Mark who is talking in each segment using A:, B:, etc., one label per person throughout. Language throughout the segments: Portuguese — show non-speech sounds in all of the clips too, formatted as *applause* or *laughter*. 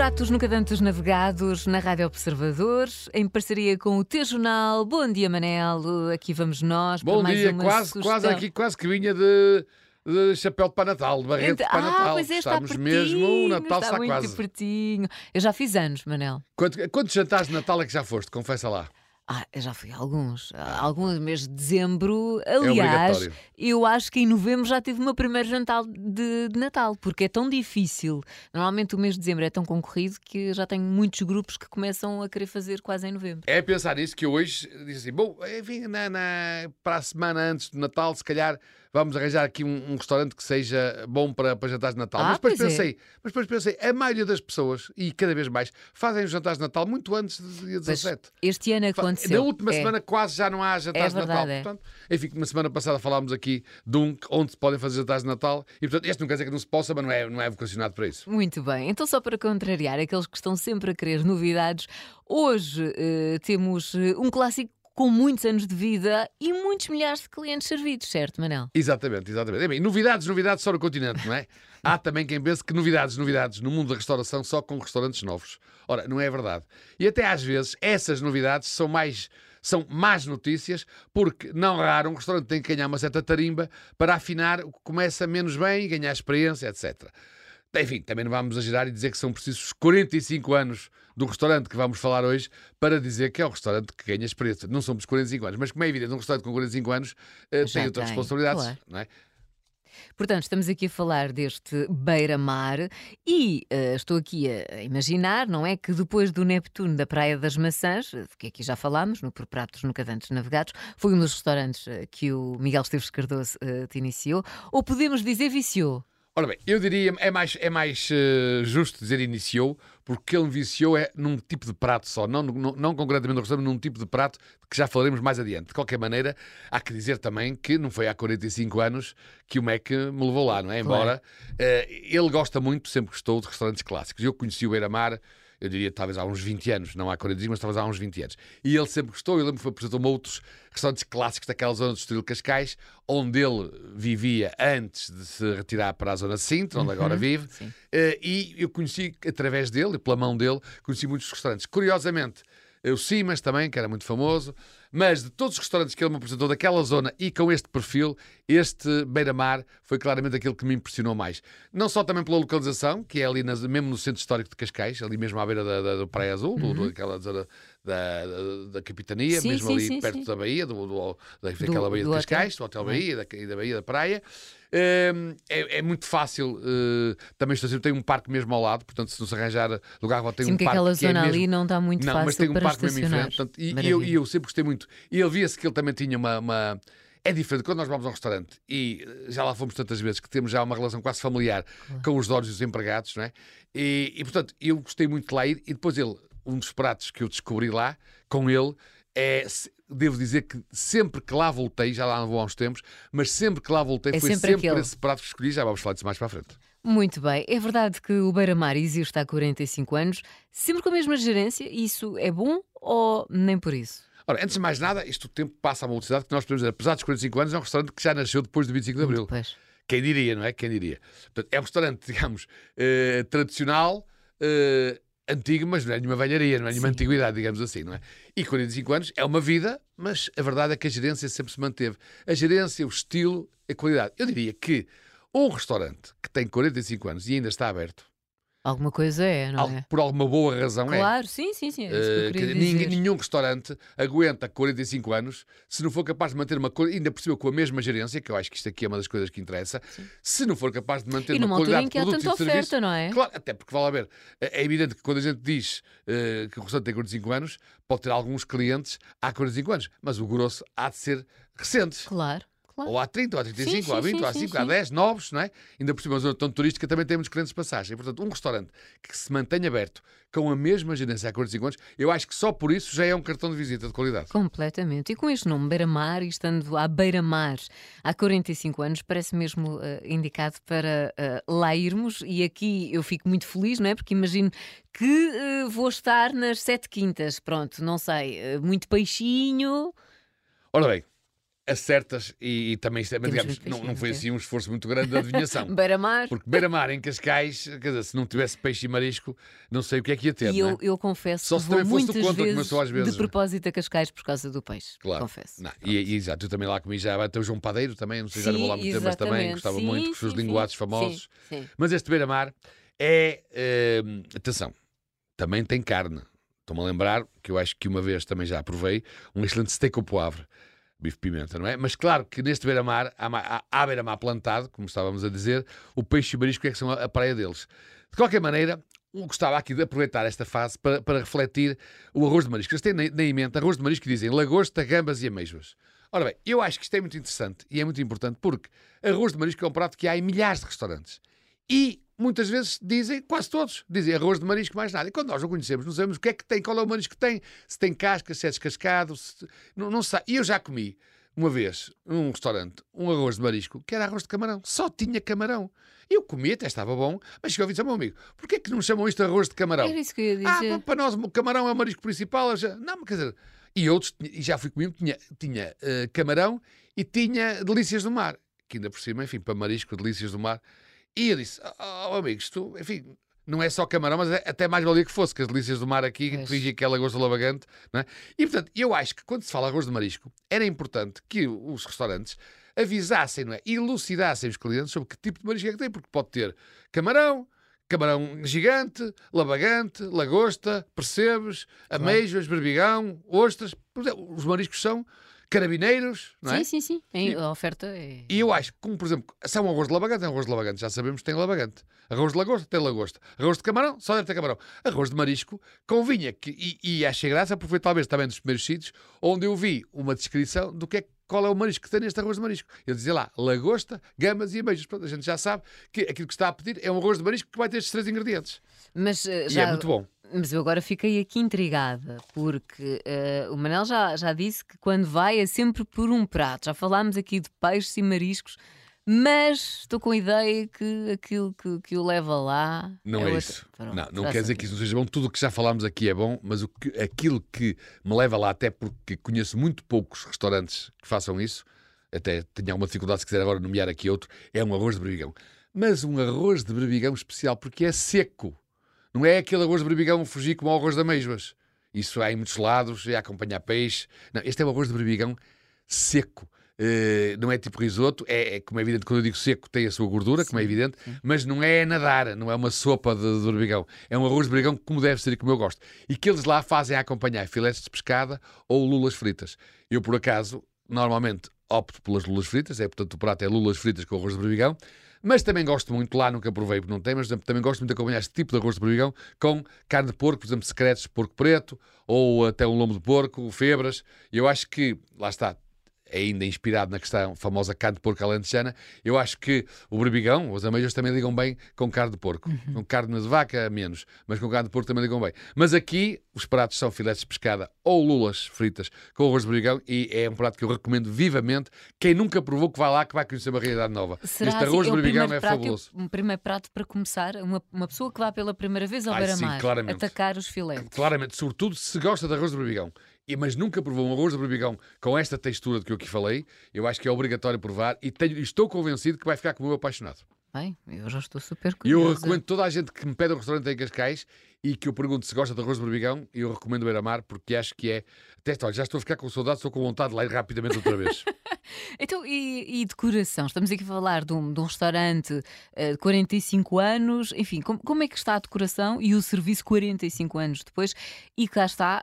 A: pratos nunca tantos navegados na Rádio Observador, em parceria com o T-Jornal. Bom dia, Manel. Aqui vamos nós
B: Bom
A: para mais
B: dia,
A: uma
B: quase,
A: sugestão.
B: quase aqui, quase que vinha de, de chapéu Pai Natal, de barrete
A: Então-
B: Pai
A: ah,
B: Natal.
A: pois é,
B: Estamos
A: pertinho,
B: mesmo, o Natal
A: está
B: está
A: muito
B: quase.
A: pertinho. Eu já fiz anos, Manel.
B: Quanto- quantos jantares de Natal é que já foste? Confessa lá.
A: Ah, já fui a alguns. A Alguns mês de dezembro. Aliás,
B: obrigatório.
A: eu acho que em novembro já tive o meu primeiro jantar de, de Natal, porque é tão difícil. Normalmente o mês de dezembro é tão concorrido que já tenho muitos grupos que começam a querer fazer quase em novembro.
B: É pensar nisso que hoje disse assim: bom, enfim, na, na- para a semana antes do Natal, se calhar vamos arranjar aqui um, um restaurante que seja bom para, para jantares de Natal.
A: Ah,
B: mas depois
A: pois é.
B: pensei, mas depois pensei, a maioria das pessoas, e cada vez mais, fazem os jantares de Natal muito antes do dia
A: Pois,
B: 17.
A: este ano
B: Fa-
A: aconteceu.
B: Na última
A: É.
B: semana quase já não há jantares
A: É
B: de Natal.
A: verdade, é.
B: Portanto, enfim, na semana passada falámos aqui de um onde se podem fazer jantares de Natal e portanto este não quer dizer que não se possa, mas não é, não é vocacionado para isso.
A: Muito bem, então só para contrariar aqueles que estão sempre a querer novidades, hoje eh, temos eh, um clássico com muitos anos de vida e muitos milhares de clientes servidos, certo, Manel?
B: Exatamente, exatamente. Bem, novidades, novidades só no continente, não é? *laughs* Há também quem pense que novidades, novidades no mundo da restauração só com restaurantes novos. Ora, não é verdade. E até às vezes essas novidades são mais são más notícias, porque não raro um restaurante tem que ganhar uma certa tarimba para afinar o que começa menos bem e ganhar experiência, etc. Enfim, também não vamos exagerar e dizer que são precisos 45 anos do restaurante que vamos falar hoje para dizer que é o restaurante que ganha experiência. Não somos 45 anos, mas como é evidente, um restaurante com 45 anos
A: Já
B: tem outras
A: tem,
B: responsabilidades,
A: claro.
B: não é?
A: Portanto, estamos aqui a falar deste beira-mar e eh, estou aqui a imaginar, não é? Que depois do Neptuno da Praia das Maçãs, eh, que aqui já falámos, no Por Pratos Nunca Dantes Navegados, foi um dos restaurantes eh, que o Miguel Esteves Cardoso eh, te iniciou, ou podemos dizer viciou?
B: Ora bem, eu diria, é mais, é mais eh, justo dizer iniciou, porque ele viciou é num tipo de prato só, não, não, não concretamente no restaurante, num tipo de prato que já falaremos mais adiante. De qualquer maneira, há que dizer também que não foi há 45 anos que o Mac me levou lá, não é? Embora eh, ele gosta muito, sempre gostou de restaurantes clássicos. Eu conheci o Beira-Mar, eu diria talvez há uns 20 anos, não há 45, mas talvez há uns 20 anos. E ele sempre gostou, eu lembro que apresentou-me outros restaurantes clássicos daquela zona do Estoril Cascais, onde ele vivia antes de se retirar para a zona Sintra, onde agora vive.
A: sim.
B: Eh, e eu conheci, através dele, e pela mão dele, conheci muitos restaurantes. Curiosamente, o Simas também, que era muito famoso, mas de todos os restaurantes que ele me apresentou daquela zona e com este perfil, este Beira-Mar foi claramente aquele que me impressionou mais. Não só também pela localização, que é ali nas- mesmo no centro histórico de Cascais, ali mesmo à beira da, da- da Praia Azul, do- do- daquela zona da, da, Capitania,
A: Uhum. Sim,
B: mesmo
A: sim,
B: ali
A: sim,
B: perto
A: sim.
B: da Baía, do, do, da- daquela Baía
A: do
B: de
A: hotel.
B: Cascais, do Hotel Bahia e da, da Baía da Praia. Hum, É, é muito fácil. eh, também estou sempre, tem um parque mesmo ao lado, portanto, se não se arranjar lugar, tem
A: Sim,
B: um
A: que
B: parque
A: aquela
B: que é
A: zona
B: mesmo-
A: ali não está muito
B: não,
A: fácil
B: mas tem um
A: para
B: parque mesmo em
A: estacionar.
B: frente. Portanto, e, eu, e eu sempre gostei muito. E ele via-se que ele também tinha uma, uma- É diferente quando nós vamos a um restaurante e eh, já lá fomos tantas vezes que temos já uma relação quase familiar com os donos e os empregados, não é? E, e, portanto, eu gostei muito de lá ir e depois ele, um dos pratos que eu descobri lá com ele é. Devo dizer que sempre que lá voltei, já lá não vou há uns tempos, mas sempre que lá voltei
A: É
B: foi
A: sempre
B: sempre, esse prato que escolhi. Já vamos falar disso mais para a frente.
A: Muito bem, é verdade que o Beira-Mar existe há 45 anos, sempre com a mesma gerência, isso é bom ou nem por isso?
B: Ora, antes de mais nada, isto o tempo passa a uma velocidade que nós podemos dizer, apesar dos 45 anos, é um restaurante que já nasceu depois do 25 de Abril. Quem diria, não é? Quem diria? Portanto, é um restaurante, *laughs* digamos, eh, tradicional, eh, antigo, mas não é nenhuma velharia, não é nenhuma
A: Sim.
B: antiguidade, digamos assim, não é? E 45 anos é uma vida, mas a verdade é que a gerência sempre se manteve. A gerência, o estilo, a qualidade. Eu diria que um restaurante que tem 45 anos e ainda está aberto,
A: Alguma coisa é, não
B: al-
A: é?
B: por alguma boa razão é.
A: Claro, sim, sim, sim, é que
B: Uh, ninguém- nenhum restaurante aguenta 45 anos se não for capaz de manter uma qualidade, ainda por cima com a mesma gerência, que eu acho que isto aqui é uma das coisas que interessa, se não for capaz de manter
A: E
B: uma
A: numa altura
B: qualidade
A: em que há
B: de produto
A: tanta
B: e de serviço,
A: oferta, não é?
B: Claro, até porque vale a ver. É é evidente que quando a gente diz uh, que o restaurante tem 45 anos, pode ter alguns clientes há 45 anos, mas o grosso há de ser recentes.
A: Claro, claro.
B: Ou há 30, ou há 35,
A: Sim,
B: ou há
A: sim,
B: 20,
A: sim,
B: ou há
A: sim,
B: 5, há
A: sim.
B: 10, novos, não é? Ainda por cima, uma zona tão turística também tem muitos clientes de passagem. Portanto, um restaurante que se mantenha aberto com a mesma gerência há 45 anos, eu acho que só por isso já é um cartão de visita de qualidade.
A: Completamente. E com este nome, Beira-Mar, e estando à Beira-Mar há 45 anos, parece mesmo eh, indicado para eh, lá irmos. E aqui eu fico muito feliz, não é? Porque imagino que eh, vou estar nas Sete Quintas. Pronto, não sei, muito peixinho.
B: Ora bem, acertas e, e também, mas,
A: Temos
B: digamos, não, não foi
A: é.
B: assim um esforço muito grande de adivinhação. *laughs*
A: Beira-mar.
B: Porque beira-mar em Cascais, quer dizer, se não tivesse peixe e marisco, não sei o que é que ia ter.
A: E
B: não é?
A: eu, eu confesso
B: Só
A: que
B: se
A: vou muitas
B: eu
A: vezes,
B: sou às vezes.
A: de propósito a Cascais por causa do peixe.
B: Claro.
A: Confesso.
B: Não, e, e, exato, eu também lá comi já, até o João Padeiro também, não sei, já não vou lá muito tempo, mas também gostava
A: Sim,
B: muito, com os seus linguados famosos.
A: Sim, sim.
B: Mas este beira-mar é, eh, atenção, também tem carne. Estou-me a lembrar que eu acho que uma vez também já provei um excelente steak ao poivre, bife pimenta, não é? Mas claro que neste beira-mar, há, ma- há, há beira-mar plantado, como estávamos a dizer, o peixe e marisco é que são a, praia deles. De qualquer maneira, gostava aqui de aproveitar esta fase para, para refletir o arroz de marisco. Eles têm na, na emenda arroz de marisco que dizem lagosta, gambas e amêijoas. Ora bem, eu acho que isto é muito interessante e é muito importante porque arroz de marisco é um prato que há em milhares de restaurantes. E muitas vezes dizem, quase todos, dizem arroz de marisco mais nada. E quando nós não conhecemos, não sabemos o que é que tem, qual é o marisco que tem, se tem casca, se é descascado, se... não, não sei. E eu já comi uma vez num restaurante um arroz de marisco que era arroz de camarão, só tinha camarão. Eu comi, até estava bom, mas chegou a dizer ao meu amigo: porquê é que não chamam isto arroz de camarão?
A: Era isso que eu ia
B: Ah,
A: dizer.
B: pa- para nós o camarão é o marisco principal. Já... Não, mas quer dizer, e outros, e já fui comigo, tinha, tinha eh, camarão e tinha delícias do mar, que ainda por cima, enfim, para marisco, delícias do mar. E eu disse, oh, amigo, isto, enfim, não é só camarão, mas é até mais valia que fosse, que as delícias do mar aqui, fingi que é lagosta lavagante, não é? E portanto, eu acho que quando se fala arroz de marisco, era importante que os restaurantes avisassem, não é? Elucidassem os clientes sobre que tipo de marisco é que tem, porque pode ter camarão, camarão gigante, lavagante, lagosta, percebes, ameijoas, berbigão, ostras. Os mariscos são carabineiros, não é?
A: Sim, sim, sim. Em- A oferta é.
B: E eu acho como por exemplo, se é um arroz de lavagante, é um arroz de lavagante, já sabemos que tem lavagante. Arroz de lagosta, tem lagosta. Arroz de camarão, só deve ter camarão. Arroz de marisco, convinha que, e, e achei graça, porque foi talvez também dos primeiros sítios onde eu vi uma descrição do que é, qual é o marisco que tem neste arroz de marisco. Eu dizia lá, lagosta, gamas e ameijos. Pronto, a gente já sabe que aquilo que está a pedir é um arroz de marisco que vai ter estes três ingredientes.
A: Mas eh,
B: E
A: já.
B: é muito bom.
A: Mas eu agora fiquei aqui intrigada, porque eh, o Manel já, já disse que quando vai é sempre por um prato. Já falámos aqui de peixes e mariscos, mas estou com a ideia que aquilo que, que o leva lá.
B: Não é,
A: outra-
B: isso.
A: Pronto,
B: não, não quer dizer que isso não seja bom. Tudo o que já falámos aqui é bom, mas o que- aquilo que me leva lá, até porque conheço muito poucos restaurantes que façam isso, até tenho alguma dificuldade se quiser agora nomear aqui outro, é um arroz de berbigão. Mas um arroz de berbigão especial, porque é seco. Não é aquele arroz de berbigão fugir como ao arroz de ameijoas. Isso há em muitos lados, é acompanhar peixe. Não, este é um arroz de berbigão seco. Eh, não é tipo risoto, é, é, como é evidente, quando eu digo seco, tem a sua gordura, como é evidente, mas não é nadar, não é uma sopa de, de berbigão. É um arroz de berbigão como deve ser e como eu gosto. E que eles lá fazem a acompanhar filetes de pescada ou lulas fritas. Eu, por acaso, normalmente opto pelas lulas fritas, é portanto o prato é lulas fritas com arroz de berbigão. Mas também gosto muito, lá nunca provei porque não tem, mas também gosto muito de acompanhar este tipo de arroz de berbigão com carne de porco, por exemplo, secretos de porco preto, ou até um lombo de porco, febras. Eu acho que, lá está, ainda inspirado na questão famosa carne de porco alentejana, eu acho que o berbigão, os ameijos também ligam bem com carne de porco. Com carne de vaca, menos, mas com carne de porco também ligam bem. Mas aqui, os pratos são filetes de pescada ou lulas fritas com arroz de berbigão e é um prato que eu recomendo vivamente. Quem nunca provou que vai lá, que vai conhecer uma realidade nova.
A: Será
B: este
A: assim,
B: arroz
A: é
B: de berbigão é fabuloso.
A: Um primeiro prato para começar, uma, uma pessoa que vá pela primeira vez ao beira-mar atacar os filetes.
B: Claramente, sobretudo se gosta de arroz de berbigão. E, mas nunca provou um arroz de berbigão com esta textura de que eu aqui falei, eu acho que é obrigatório provar e tenho- estou convencido que vai ficar como eu apaixonado.
A: Bem, eu já estou super
B: E eu
A: curiosa.
B: recomendo toda a gente que me pede um restaurante em Cascais e que eu pergunto se gosta de arroz de berbigão, eu recomendo Beira-Mar porque acho que é. Até, olha, já estou a ficar com saudade, estou com vontade de lá ir rapidamente outra vez. *laughs*
A: Então, e, e decoração? Estamos aqui a falar de um, de um restaurante eh, de 45 anos. Enfim, como, como é que está a decoração e o serviço 45 anos depois? E cá está.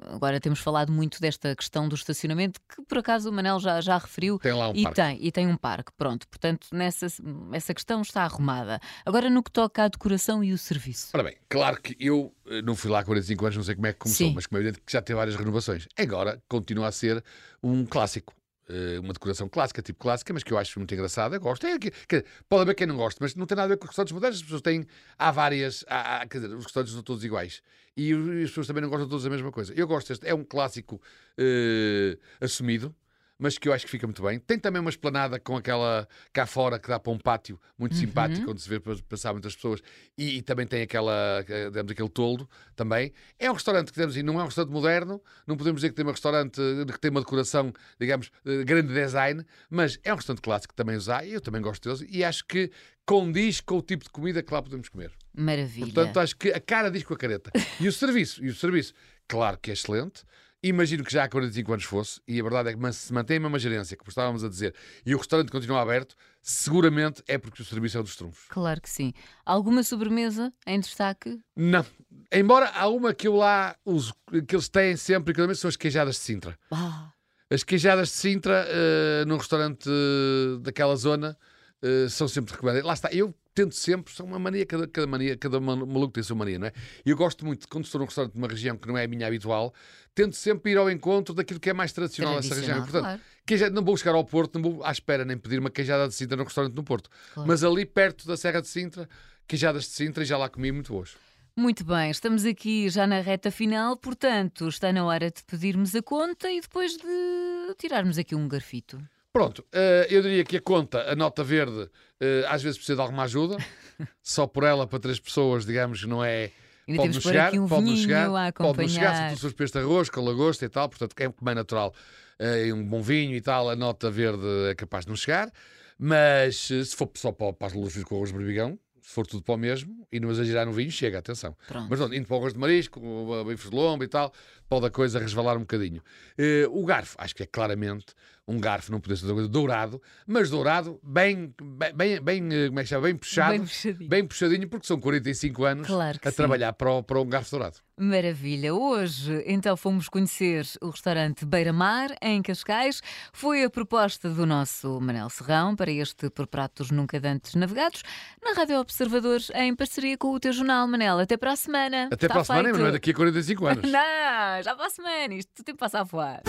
A: Agora temos falado muito desta questão do estacionamento, que por acaso o Manel já, já referiu.
B: Tem lá um
A: e
B: parque.
A: tem, e tem um parque, pronto. Portanto, nessa essa questão está arrumada. Agora, no que toca à decoração e o serviço.
B: Ora bem, claro que eu eh, não fui lá há 45 anos, não sei como é que começou,
A: Sim.
B: mas como é evidente que já tem várias renovações. Agora continua a ser um clássico. Eh, Uma decoração clássica, tipo clássica, mas que eu acho muito engraçada. Gosto. É, que- que- pode haver quem não goste, mas não tem nada a ver com os restaurantes modernos. As pessoas têm. Há várias. Há, há- quer dizer, os restaurantes são todos iguais. E as pessoas também não gostam todos da mesma coisa. Eu gosto deste. É um clássico eh, assumido, mas que eu acho que fica muito bem. Tem também uma esplanada com aquela cá fora que dá para um pátio muito
A: Uhum.
B: simpático, onde se vê pa- passar muitas pessoas, e, e também tem aquela, eh, digamos, aquele toldo também. É um restaurante que temos, e não é um restaurante moderno, não podemos dizer que tem um restaurante eh, que tem uma decoração, digamos, de grande design, mas é um restaurante clássico que também há, e eu também gosto deles, e acho que condiz com o tipo de comida que lá podemos comer.
A: Maravilha.
B: Portanto, acho que a cara diz com a careta. E o serviço, e o serviço, claro que é excelente. Imagino que já há 45 anos fosse, e a verdade é que se mantém a mesma gerência, como estávamos a dizer, e o restaurante continua aberto, seguramente é porque o serviço é dos trunfos.
A: Claro que sim. Alguma sobremesa em destaque?
B: Não. Embora há uma que eu lá uso, que eles têm sempre, e vez são as queijadas de Sintra.
A: Ah,
B: As queijadas de Sintra, eh, num restaurante eh, daquela zona, eh, são sempre recomendadas. Lá está, eu tento sempre, são uma mania, cada, cada mania, cada ma- maluco tem a sua mania, não é? E eu gosto muito, quando estou num restaurante de uma região que não é a minha habitual, tento sempre ir ao encontro daquilo que é mais tradicional dessa região. E, portanto,
A: claro.
B: queija- não vou chegar ao Porto, não vou à espera nem pedir uma queijada de Sintra num restaurante no Porto.
A: Claro.
B: Mas ali perto da Serra de Sintra, queijadas de Sintra, e já lá comi muito boas.
A: Muito bem, estamos aqui já na reta final, portanto, está na hora de pedirmos a conta e depois de tirarmos aqui um garfito.
B: Pronto, eh, eu diria que a conta, a nota verde, eh, às vezes precisa de alguma ajuda. *laughs* Só por ela, para três pessoas, digamos, não é.
A: Ainda
B: Pode
A: temos
B: nos
A: que pôr
B: chegar,
A: um
B: pode chegar, pode chegar, se tu fores para este arroz, com lagosta e tal, portanto, é como é natural, eh, um bom vinho e tal, a nota verde é capaz de não chegar, mas se for só para, para as luzes com arroz de berbigão, se for tudo para o mesmo, e não exagerar no vinho, chega, atenção.
A: Pronto.
B: Mas pronto, indo para o arroz de marisco, o bifes de lombo e tal, pode a coisa resvalar um bocadinho. O garfo, acho que é claramente um garfo, não podia ser outra coisa, dourado, mas dourado, bem, bem, bem, eh, como é que chama? Bem puxado,
A: Bem puxadinho.
B: bem puxadinho, porque são 45 anos
A: Claro
B: a
A: sim.
B: trabalhar para, o- para um garfo dourado.
A: Maravilha! Hoje, então, fomos conhecer o restaurante Beira Mar, em Cascais. Foi a proposta do nosso Manel Serrão para este Por Pratos Nunca Dantes Navegados, na Rádio Observadores, em parceria com o teu jornal, Manel. Até para a semana!
B: Até
A: Está
B: para a semana,
A: feito.
B: mas não é daqui a 45 anos. *laughs*
A: Não, já para a semana. Isto o tempo passa a voar.